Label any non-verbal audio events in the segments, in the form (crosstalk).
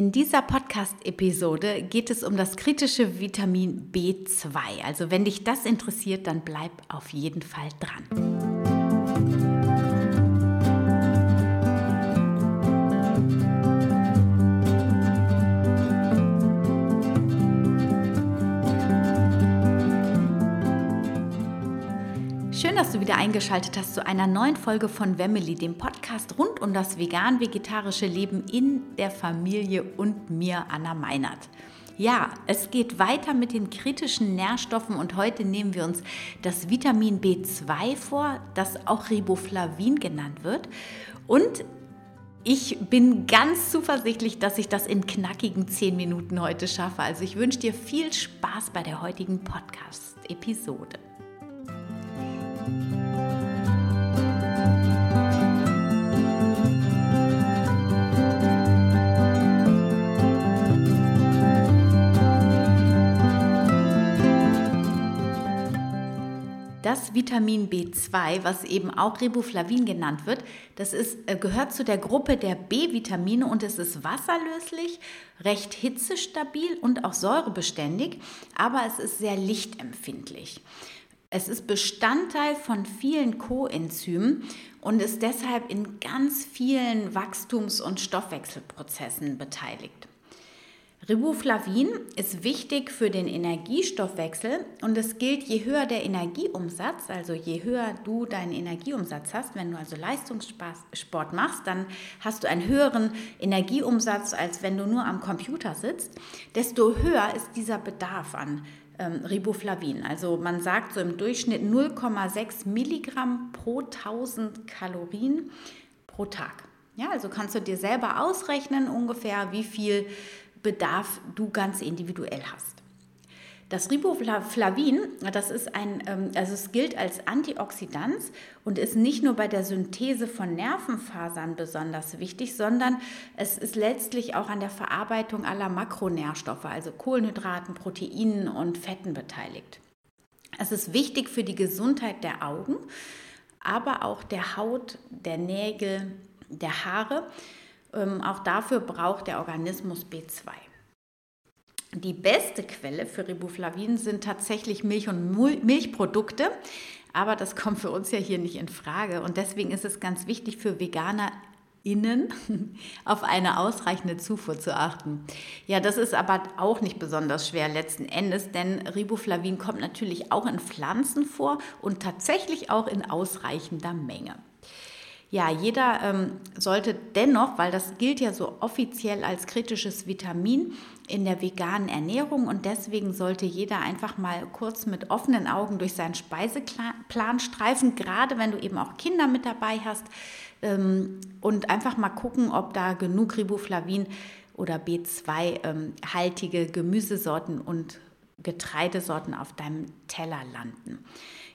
In dieser Podcast-Episode geht es um das kritische Vitamin B2. Also wenn dich das interessiert, dann bleib auf jeden Fall dran. Schön, dass du wieder eingeschaltet hast zu einer neuen Folge von Wemmeli, dem Podcast rund um das vegan-vegetarische Leben in der Familie und mir, Anna Meinert. Ja, es geht weiter mit den kritischen Nährstoffen und heute nehmen wir uns das Vitamin B2 vor, das auch Riboflavin genannt wird. Und ich bin ganz zuversichtlich, dass ich das in knackigen 10 Minuten heute schaffe. Also ich wünsche dir viel Spaß bei der heutigen Podcast-Episode. Das Vitamin B2, was eben auch Riboflavin genannt wird, das ist, äh, gehört zu der Gruppe der B-Vitamine und es ist wasserlöslich, recht hitzestabil und auch säurebeständig, aber es ist sehr lichtempfindlich. Es ist Bestandteil von vielen Coenzymen und ist deshalb in ganz vielen Wachstums- und Stoffwechselprozessen beteiligt. Riboflavin ist wichtig für den Energiestoffwechsel und es gilt, je höher der Energieumsatz, also je höher du deinen Energieumsatz hast, wenn du also Leistungssport machst, dann hast du einen höheren Energieumsatz, als wenn du nur am Computer sitzt, desto höher ist dieser Bedarf an ähm, Riboflavin. Also man sagt so im Durchschnitt 0,6 Milligramm pro 1000 Kalorien pro Tag. Ja, also kannst du dir selber ausrechnen ungefähr, wie viel Bedarf du ganz individuell hast. Das Riboflavin, das ist ein, ähm, also es gilt als Antioxidant und ist nicht nur bei der Synthese von Nervenfasern besonders wichtig, sondern es ist letztlich auch an der Verarbeitung aller Makronährstoffe, also Kohlenhydraten, Proteinen und Fetten beteiligt. Es ist wichtig für die Gesundheit der Augen, aber auch der Haut, der Nägel, der Haare. Ähm, auch dafür braucht der Organismus B2. Die beste Quelle für Riboflavin sind tatsächlich Milch und Milchprodukte, aber das kommt für uns ja hier nicht in Frage und deswegen ist es ganz wichtig für Veganer innen (laughs) auf eine ausreichende Zufuhr zu achten. Ja, das ist aber auch nicht besonders schwer letzten Endes, denn Riboflavin kommt natürlich auch in Pflanzen vor und tatsächlich auch in ausreichender Menge. Ja, jeder ähm, sollte dennoch, weil das gilt ja so offiziell als kritisches Vitamin in der veganen Ernährung und deswegen sollte jeder einfach mal kurz mit offenen Augen durch seinen Speiseplan streifen, gerade wenn du eben auch Kinder mit dabei hast ähm, und einfach mal gucken, ob da genug Riboflavin oder B2-haltige ähm, Gemüsesorten und Getreidesorten auf deinem Teller landen.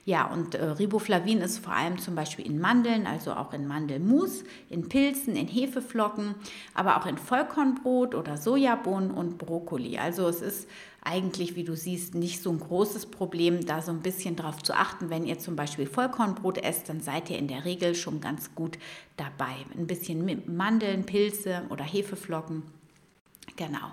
Ja, und äh, Riboflavin ist vor allem zum Beispiel in Mandeln, also auch in Mandelmus, in Pilzen, in Hefeflocken, aber auch in Vollkornbrot oder Sojabohnen und Brokkoli. Also es ist eigentlich, wie du siehst, nicht so ein großes Problem, da so ein bisschen drauf zu achten. Wenn ihr zum Beispiel Vollkornbrot esst, dann seid ihr in der Regel schon ganz gut dabei. Ein bisschen Mandeln, Pilze oder Hefeflocken. Genau.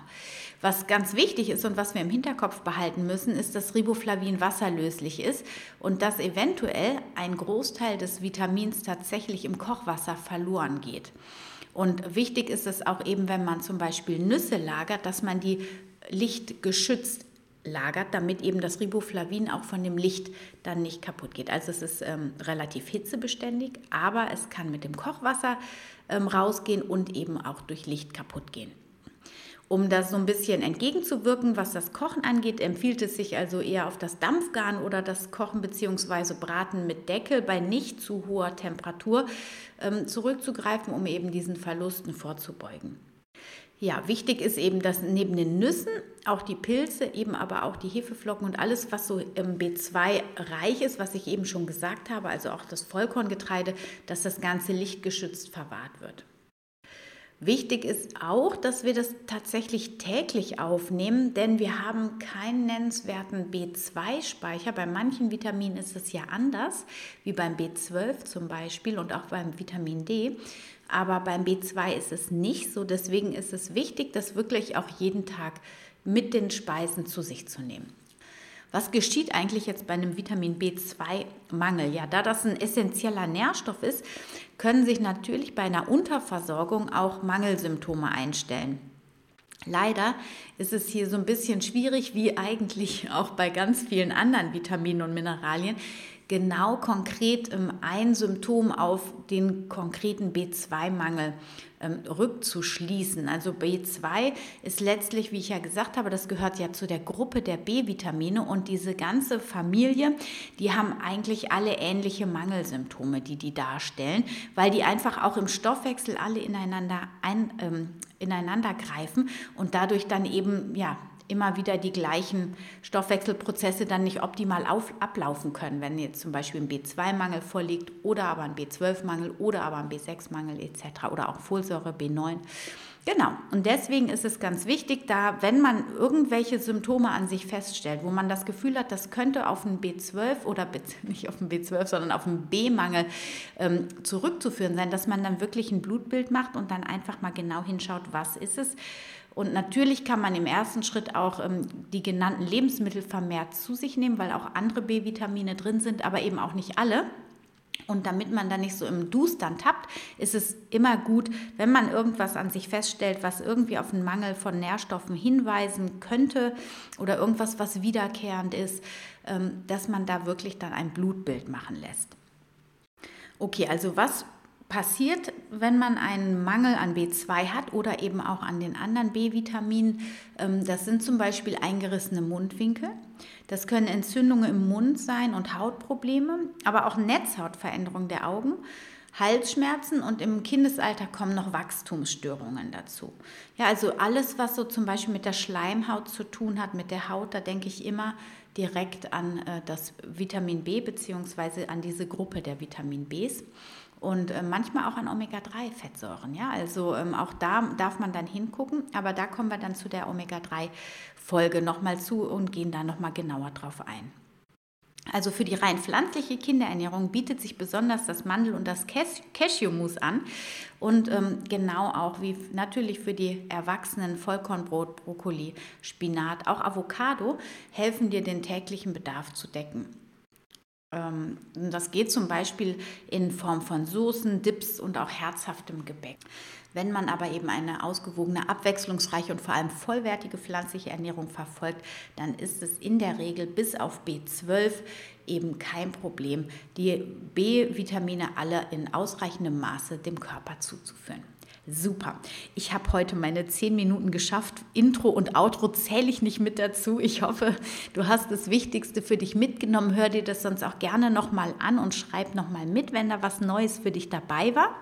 Was ganz wichtig ist und was wir im Hinterkopf behalten müssen, ist, dass Riboflavin wasserlöslich ist und dass eventuell ein Großteil des Vitamins tatsächlich im Kochwasser verloren geht. Und wichtig ist es auch eben, wenn man zum Beispiel Nüsse lagert, dass man die lichtgeschützt lagert, damit eben das Riboflavin auch von dem Licht dann nicht kaputt geht. Also es ist ähm, relativ hitzebeständig, aber es kann mit dem Kochwasser ähm, rausgehen und eben auch durch Licht kaputt gehen. Um das so ein bisschen entgegenzuwirken, was das Kochen angeht, empfiehlt es sich also eher auf das Dampfgarn oder das Kochen bzw. Braten mit Deckel bei nicht zu hoher Temperatur ähm, zurückzugreifen, um eben diesen Verlusten vorzubeugen. Ja, wichtig ist eben, dass neben den Nüssen auch die Pilze, eben aber auch die Hefeflocken und alles, was so im B2 reich ist, was ich eben schon gesagt habe, also auch das Vollkorngetreide, dass das Ganze lichtgeschützt verwahrt wird. Wichtig ist auch, dass wir das tatsächlich täglich aufnehmen, denn wir haben keinen nennenswerten B2-Speicher. Bei manchen Vitaminen ist es ja anders, wie beim B12 zum Beispiel und auch beim Vitamin D. Aber beim B2 ist es nicht so. Deswegen ist es wichtig, das wirklich auch jeden Tag mit den Speisen zu sich zu nehmen. Was geschieht eigentlich jetzt bei einem Vitamin B2-Mangel? Ja, da das ein essentieller Nährstoff ist, können sich natürlich bei einer Unterversorgung auch Mangelsymptome einstellen. Leider ist es hier so ein bisschen schwierig, wie eigentlich auch bei ganz vielen anderen Vitaminen und Mineralien, genau konkret ähm, ein Symptom auf den konkreten B2-Mangel ähm, rückzuschließen. Also B2 ist letztlich, wie ich ja gesagt habe, das gehört ja zu der Gruppe der B-Vitamine und diese ganze Familie, die haben eigentlich alle ähnliche Mangelsymptome, die die darstellen, weil die einfach auch im Stoffwechsel alle ineinander, ein, ähm, ineinander greifen und dadurch dann eben ja immer wieder die gleichen Stoffwechselprozesse dann nicht optimal auf, ablaufen können, wenn jetzt zum Beispiel ein B2-Mangel vorliegt oder aber ein B12-Mangel oder aber ein B6-Mangel etc. oder auch Folsäure B9. Genau, und deswegen ist es ganz wichtig, da, wenn man irgendwelche Symptome an sich feststellt, wo man das Gefühl hat, das könnte auf einen B12 oder (laughs) nicht auf einen B12, sondern auf einen B-Mangel ähm, zurückzuführen sein, dass man dann wirklich ein Blutbild macht und dann einfach mal genau hinschaut, was ist es und natürlich kann man im ersten Schritt auch ähm, die genannten Lebensmittel vermehrt zu sich nehmen, weil auch andere B-Vitamine drin sind, aber eben auch nicht alle. Und damit man da nicht so im Dustern tappt, ist es immer gut, wenn man irgendwas an sich feststellt, was irgendwie auf einen Mangel von Nährstoffen hinweisen könnte oder irgendwas, was wiederkehrend ist, ähm, dass man da wirklich dann ein Blutbild machen lässt. Okay, also was passiert, wenn man einen Mangel an B2 hat oder eben auch an den anderen B-Vitaminen. Ähm, das sind zum Beispiel eingerissene Mundwinkel. Das können Entzündungen im Mund sein und Hautprobleme, aber auch Netzhautveränderungen der Augen. Halsschmerzen und im Kindesalter kommen noch Wachstumsstörungen dazu. Ja, also alles, was so zum Beispiel mit der Schleimhaut zu tun hat, mit der Haut, da denke ich immer direkt an äh, das Vitamin B bzw. an diese Gruppe der Vitamin Bs und äh, manchmal auch an Omega-3-Fettsäuren. Ja? Also ähm, auch da darf man dann hingucken, aber da kommen wir dann zu der Omega-3-Folge nochmal zu und gehen da nochmal genauer drauf ein. Also für die rein pflanzliche Kinderernährung bietet sich besonders das Mandel- und das Cashewmus an. Und ähm, genau auch wie natürlich für die Erwachsenen Vollkornbrot, Brokkoli, Spinat, auch Avocado helfen dir den täglichen Bedarf zu decken. Ähm, das geht zum Beispiel in Form von Soßen, Dips und auch herzhaftem Gebäck. Wenn man aber eben eine ausgewogene, abwechslungsreiche und vor allem vollwertige pflanzliche Ernährung verfolgt, dann ist es in der Regel bis auf B12 eben kein Problem, die B-Vitamine alle in ausreichendem Maße dem Körper zuzuführen. Super. Ich habe heute meine zehn Minuten geschafft. Intro und Outro zähle ich nicht mit dazu. Ich hoffe, du hast das Wichtigste für dich mitgenommen. Hör dir das sonst auch gerne nochmal an und schreib nochmal mit, wenn da was Neues für dich dabei war.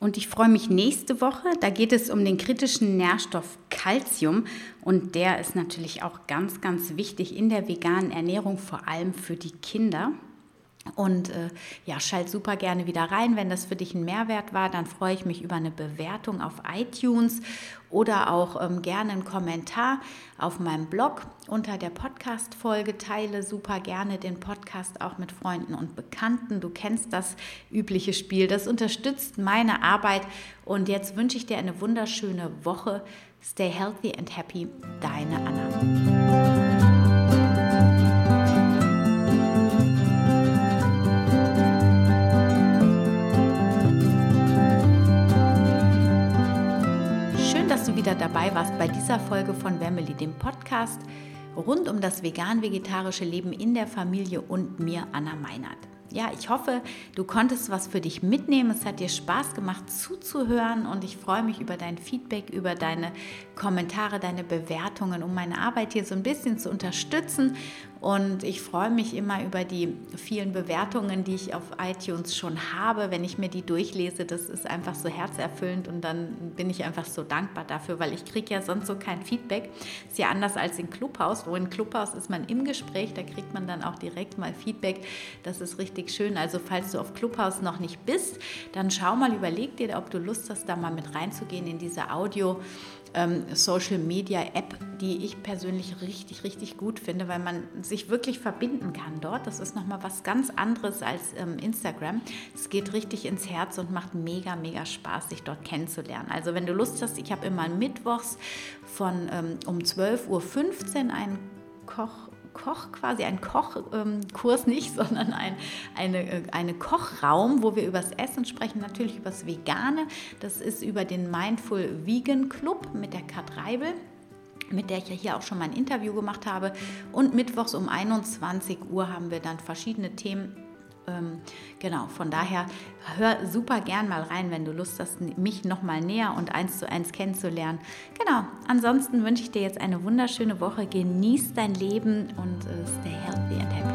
Und ich freue mich nächste Woche. Da geht es um den kritischen Nährstoff Calcium. Und der ist natürlich auch ganz, ganz wichtig in der veganen Ernährung, vor allem für die Kinder. Und äh, ja, schalt super gerne wieder rein. Wenn das für dich ein Mehrwert war, dann freue ich mich über eine Bewertung auf iTunes oder auch ähm, gerne einen Kommentar auf meinem Blog unter der Podcast-Folge. Teile super gerne den Podcast auch mit Freunden und Bekannten. Du kennst das übliche Spiel. Das unterstützt meine Arbeit. Und jetzt wünsche ich dir eine wunderschöne Woche. Stay healthy and happy. Deine Anna. Warst bei dieser Folge von Wemmeli, dem Podcast rund um das vegan-vegetarische Leben in der Familie und mir, Anna Meinert. Ja, ich hoffe, du konntest was für dich mitnehmen. Es hat dir Spaß gemacht zuzuhören und ich freue mich über dein Feedback, über deine Kommentare, deine Bewertungen, um meine Arbeit hier so ein bisschen zu unterstützen und ich freue mich immer über die vielen Bewertungen, die ich auf iTunes schon habe. Wenn ich mir die durchlese, das ist einfach so herzerfüllend und dann bin ich einfach so dankbar dafür, weil ich kriege ja sonst so kein Feedback. Ist ja anders als in Clubhouse, wo in Clubhouse ist man im Gespräch, da kriegt man dann auch direkt mal Feedback. Das ist richtig schön. Also falls du auf Clubhouse noch nicht bist, dann schau mal, überleg dir, ob du Lust hast, da mal mit reinzugehen in diese Audio. Ähm, Social Media App, die ich persönlich richtig, richtig gut finde, weil man sich wirklich verbinden kann dort. Das ist nochmal was ganz anderes als ähm, Instagram. Es geht richtig ins Herz und macht mega, mega Spaß, sich dort kennenzulernen. Also wenn du Lust hast, ich habe immer mittwochs von ähm, um 12.15 Uhr einen Koch Koch quasi, ein Kochkurs ähm, nicht, (laughs) sondern ein eine, äh, eine Kochraum, wo wir über das Essen sprechen, natürlich über das Vegane. Das ist über den Mindful Vegan Club mit der Kat Reibel mit der ich ja hier auch schon mal ein Interview gemacht habe. Und mittwochs um 21 Uhr haben wir dann verschiedene Themen ähm, genau, von daher hör super gern mal rein, wenn du Lust hast, mich noch mal näher und eins zu eins kennenzulernen. Genau, ansonsten wünsche ich dir jetzt eine wunderschöne Woche. Genieß dein Leben und äh, stay healthy and happy.